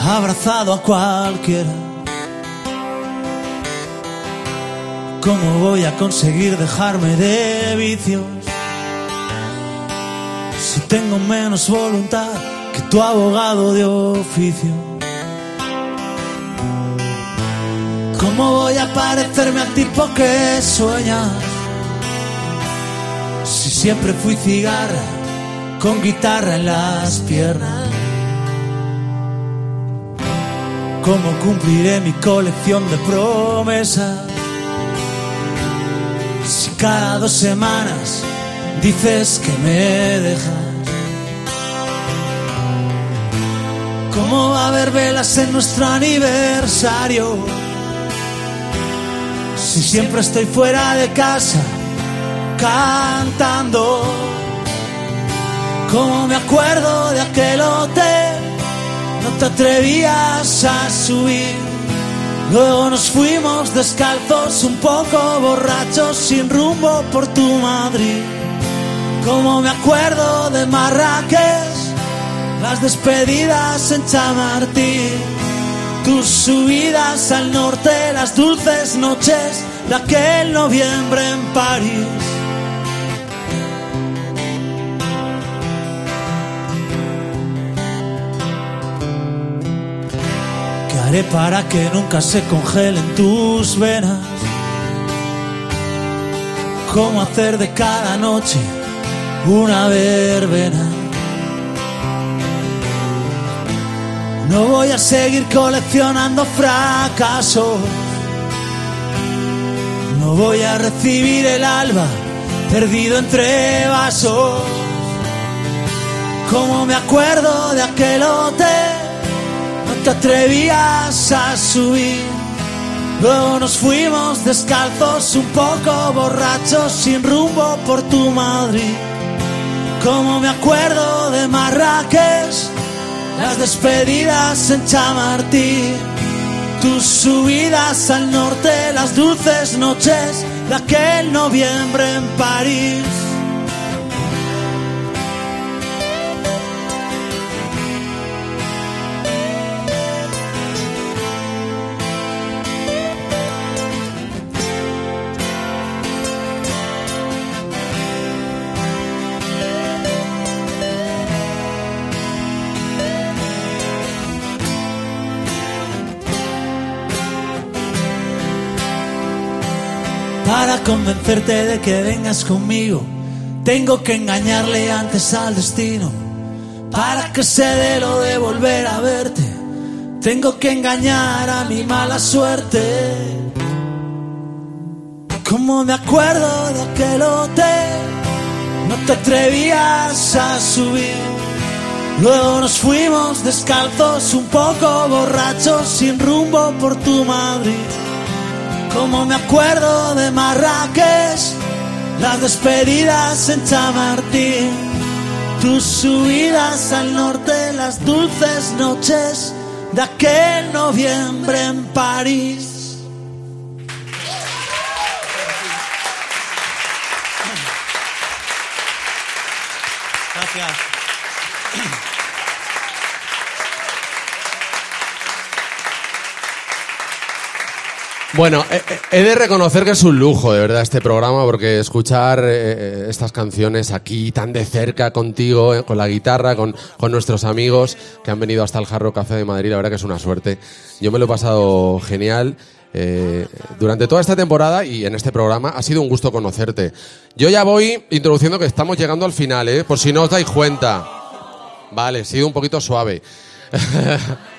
abrazado a cualquiera. ¿Cómo voy a conseguir dejarme de vicios? Si tengo menos voluntad que tu abogado de oficio. ¿Cómo voy a parecerme al tipo que sueñas? Si siempre fui cigarra, con guitarra en las piernas. ¿Cómo cumpliré mi colección de promesas? Si cada dos semanas dices que me dejas. ¿Cómo va a haber velas en nuestro aniversario? Si siempre estoy fuera de casa cantando. Como me acuerdo de aquel hotel, no te atrevías a subir. Luego nos fuimos descalzos, un poco borrachos, sin rumbo por tu Madrid. Como me acuerdo de Marrakech, las despedidas en Chamartín, tus subidas al norte, las dulces noches de aquel noviembre en París. Haré para que nunca se congelen tus venas? ¿Cómo hacer de cada noche una verbena? No voy a seguir coleccionando fracasos. No voy a recibir el alba perdido entre vasos. Como me acuerdo de aquel hotel, te atrevías a subir. Luego nos fuimos descalzos, un poco borrachos, sin rumbo por tu Madrid. Como me acuerdo de Marrakech, las despedidas en Chamartín, tus subidas al norte, las dulces noches de aquel noviembre en París. Convencerte de que vengas conmigo, tengo que engañarle antes al destino. Para que se dé lo de volver a verte, tengo que engañar a mi mala suerte. Como me acuerdo de aquel hotel, no te atrevías a subir. Luego nos fuimos descalzos, un poco borrachos, sin rumbo por tu Madrid. Como me acuerdo de Marrakech, las despedidas en Chamartín, tus subidas al norte, las dulces noches de aquel noviembre en París. Bueno, eh, eh, he de reconocer que es un lujo, de verdad, este programa, porque escuchar eh, estas canciones aquí tan de cerca contigo, con la guitarra, con, con nuestros amigos que han venido hasta el Jarro Café de Madrid, la verdad que es una suerte. Yo me lo he pasado genial. durante toda esta temporada y en este programa ha sido un gusto conocerte. Yo ya voy introduciendo que estamos llegando al final, por si no os dais cuenta. Vale, he sido un poquito suave.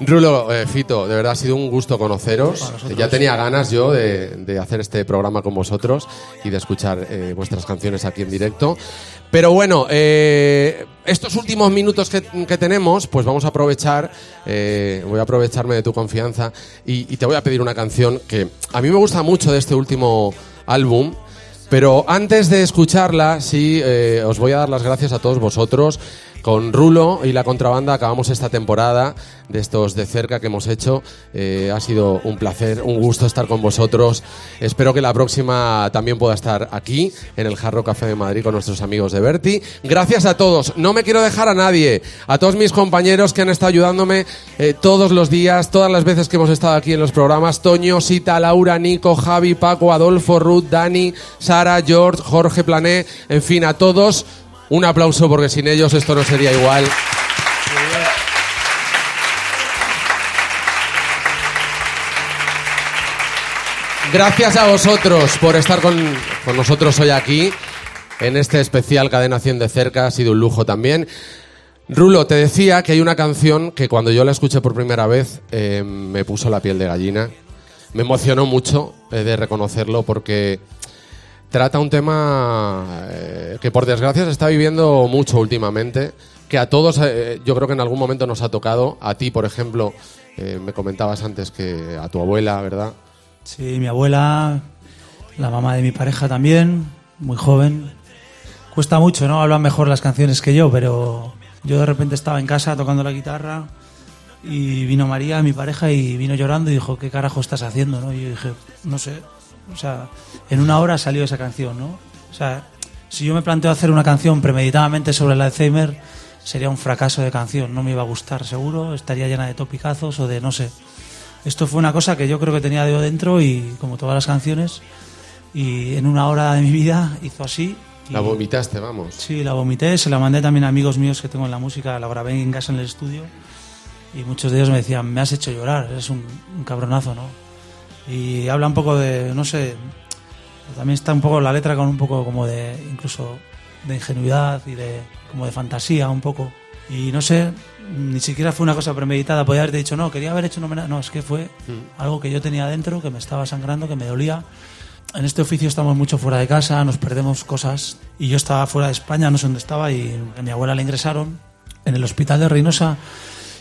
Rulo, eh, Fito, de verdad ha sido un gusto conoceros. Ya tenía ganas yo de, de hacer este programa con vosotros y de escuchar eh, vuestras canciones aquí en directo. Pero bueno, eh, estos últimos minutos que, que tenemos, pues vamos a aprovechar, eh, voy a aprovecharme de tu confianza y, y te voy a pedir una canción que a mí me gusta mucho de este último álbum. Pero antes de escucharla, sí, eh, os voy a dar las gracias a todos vosotros. Con Rulo y la contrabanda acabamos esta temporada de estos de cerca que hemos hecho. Eh, ha sido un placer, un gusto estar con vosotros. Espero que la próxima también pueda estar aquí, en el Jarro Café de Madrid, con nuestros amigos de Berti. Gracias a todos. No me quiero dejar a nadie. A todos mis compañeros que han estado ayudándome eh, todos los días, todas las veces que hemos estado aquí en los programas. Toño, Sita, Laura, Nico, Javi, Paco, Adolfo, Ruth, Dani, Sara, George, Jorge Plané. En fin, a todos. Un aplauso porque sin ellos esto no sería igual. Gracias a vosotros por estar con, con nosotros hoy aquí en este especial Cadena 100 de cerca. Ha sido un lujo también. Rulo, te decía que hay una canción que cuando yo la escuché por primera vez eh, me puso la piel de gallina. Me emocionó mucho, de reconocerlo, porque trata un tema eh, que por desgracia se está viviendo mucho últimamente, que a todos eh, yo creo que en algún momento nos ha tocado. A ti, por ejemplo, eh, me comentabas antes que a tu abuela, ¿verdad? Sí, mi abuela, la mamá de mi pareja también, muy joven. Cuesta mucho, ¿no? Hablan mejor las canciones que yo, pero yo de repente estaba en casa tocando la guitarra y vino María, mi pareja, y vino llorando y dijo, ¿qué carajo estás haciendo? ¿no? Y yo dije, no sé. O sea, en una hora salió esa canción, ¿no? O sea, si yo me planteo hacer una canción premeditadamente sobre el Alzheimer, sería un fracaso de canción. No me iba a gustar, seguro. Estaría llena de topicazos o de no sé. Esto fue una cosa que yo creo que tenía de dentro y como todas las canciones y en una hora de mi vida hizo así. y- La vomitaste, vamos. Sí, la vomité, se la mandé también a amigos míos que tengo en la música, la grabé en casa en el estudio y muchos de ellos me decían, me has hecho llorar, eres un, un cabronazo, ¿no? Y habla un poco de, no sé, también está un poco la letra con un poco como de, incluso de ingenuidad y de, como de fantasía un poco. Y no sé, ni siquiera fue una cosa premeditada, podía haberte dicho, no, quería haber hecho un homenaje, no, es que fue algo que yo tenía dentro, que me estaba sangrando, que me dolía. En este oficio estamos mucho fuera de casa, nos perdemos cosas. Y yo estaba fuera de España, no sé dónde estaba, y a mi abuela la ingresaron en el hospital de Reynosa.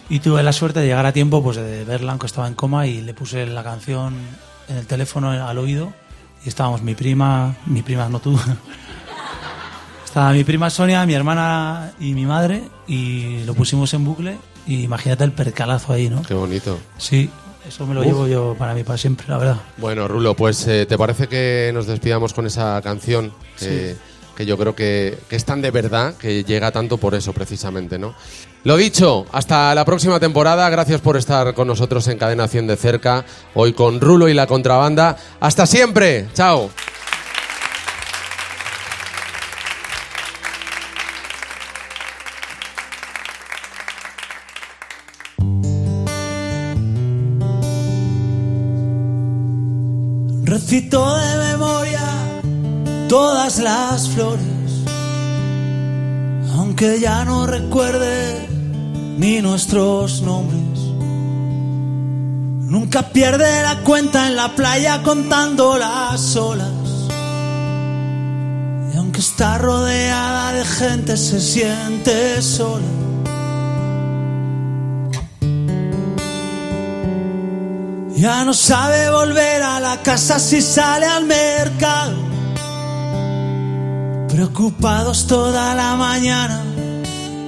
Y tuve la suerte de llegar a tiempo, pues de verla, aunque estaba en coma, y le puse la canción en el teléfono al oído. Y estábamos mi prima, mi prima, no tú. Estaba mi prima Sonia, mi hermana y mi madre, y lo pusimos en bucle. Y imagínate el percalazo ahí, ¿no? Qué bonito. Sí, eso me lo Uf. llevo yo para mí, para siempre, la verdad. Bueno, Rulo, pues eh, ¿te parece que nos despidamos con esa canción? eh, que yo creo que, que es tan de verdad que llega tanto por eso precisamente, ¿no? Lo dicho, hasta la próxima temporada. Gracias por estar con nosotros en Cadena 100 de cerca. Hoy con Rulo y la contrabanda. Hasta siempre. Chao. Recito de todas las flores, aunque ya no recuerde ni nuestros nombres. Nunca pierde la cuenta en la playa contando las olas. Y aunque está rodeada de gente se siente sola. Ya no sabe volver a la casa si sale al mercado. Preocupados toda la mañana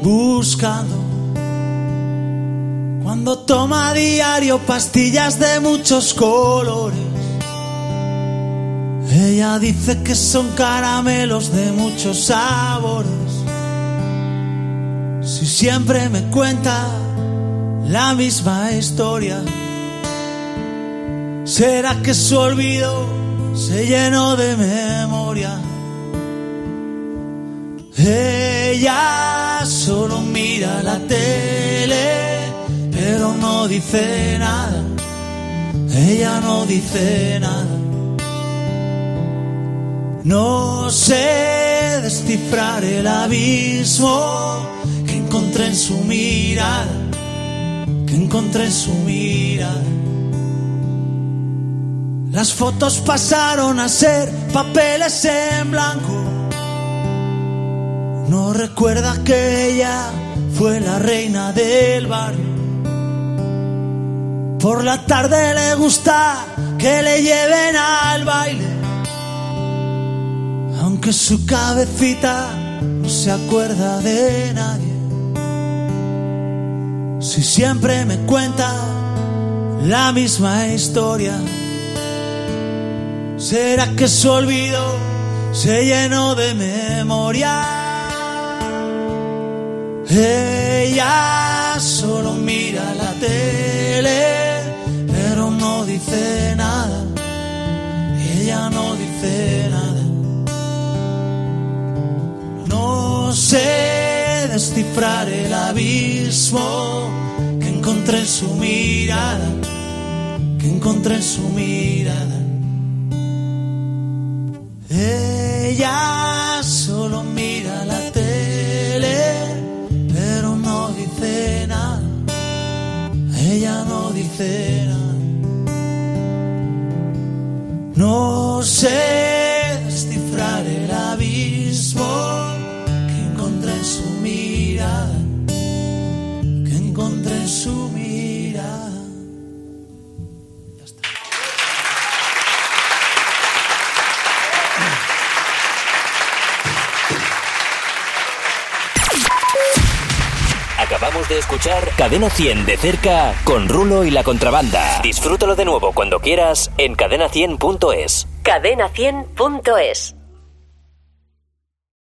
buscando. Cuando toma diario pastillas de muchos colores. Ella dice que son caramelos de muchos sabores. Si siempre me cuenta la misma historia. ¿Será que su olvido se llenó de memoria? Ella solo mira la tele, pero no dice nada. Ella no dice nada. No sé descifrar el abismo que encontré en su mirada, que encontré en su mirada. Las fotos pasaron a ser papeles en blanco. No recuerda que ella fue la reina del barrio. Por la tarde le gusta que le lleven al baile. Aunque su cabecita no se acuerda de nadie. Si siempre me cuenta la misma historia. ¿Será que su olvido se llenó de memoria? Ella solo mira la tele, pero no dice nada. Ella no dice nada. No sé descifrar el abismo que encontré en su mirada, que encontré en su mirada. Ella solo mira la Ella no dice nada. No sé de escuchar Cadena 100 de cerca con Rulo y la contrabanda. Disfrútalo de nuevo cuando quieras en cadena100.es. Cadena100.es